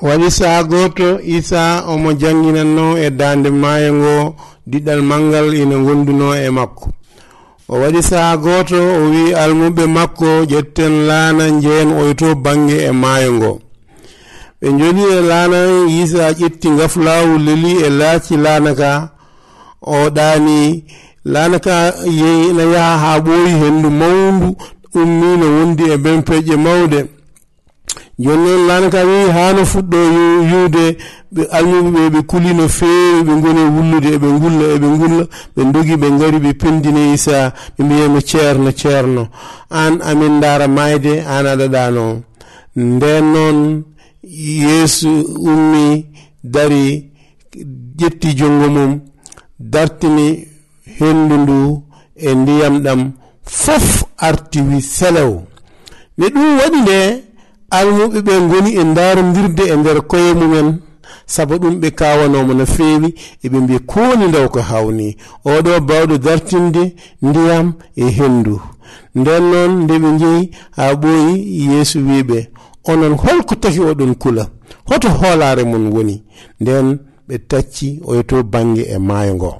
waɗi saha goto isa omo janginanno e dande maayo ngo diɗɗal mangal ina gonduno e makko. O waɗi saha goto o wi almuɓe makko ƴetten laana jeen oyto bange e maayo ngo ɓe joli e laana isa ƴetti ngaflawu leli e laaci laana ka o ɗaani laana ka na yaha ha ɓooyi hendu mawndu ummino wondi e ben peƴƴe mawde joni noon lanaka wi ha fuɗɗo yiwde ɓe ayuɓeɓe ɓe kuli no feewi ɓe goni e wullude eɓe gulla eɓe gulla ɓe dogi ɓe gari ɓe pendine isa ɓe mbiyamo ceerno ceerno. An amin dara mayde an aɗaɗano nden noon yeesu ummi dari ƴetti jongo mum dartini hendu ndu e ndiyam ɗam fof arti wi selew. Ne ɗum waɗi nde almuɓe ɓe goni e darodirde e nder koye mumen. Saabu ɗum ɓe kawanomo no feewi eɓe mbi kowoni ndaw ko hawni. Oɗo bawɗo dartinde ndiyam e hendu nden noon nde ɓe jeeyi ha ɓooyi yeesu wiɓe onon holko tafi oɗon kula hoto hoolare mon woni. Nden ɓe tacci oyoto bange e maayo ngo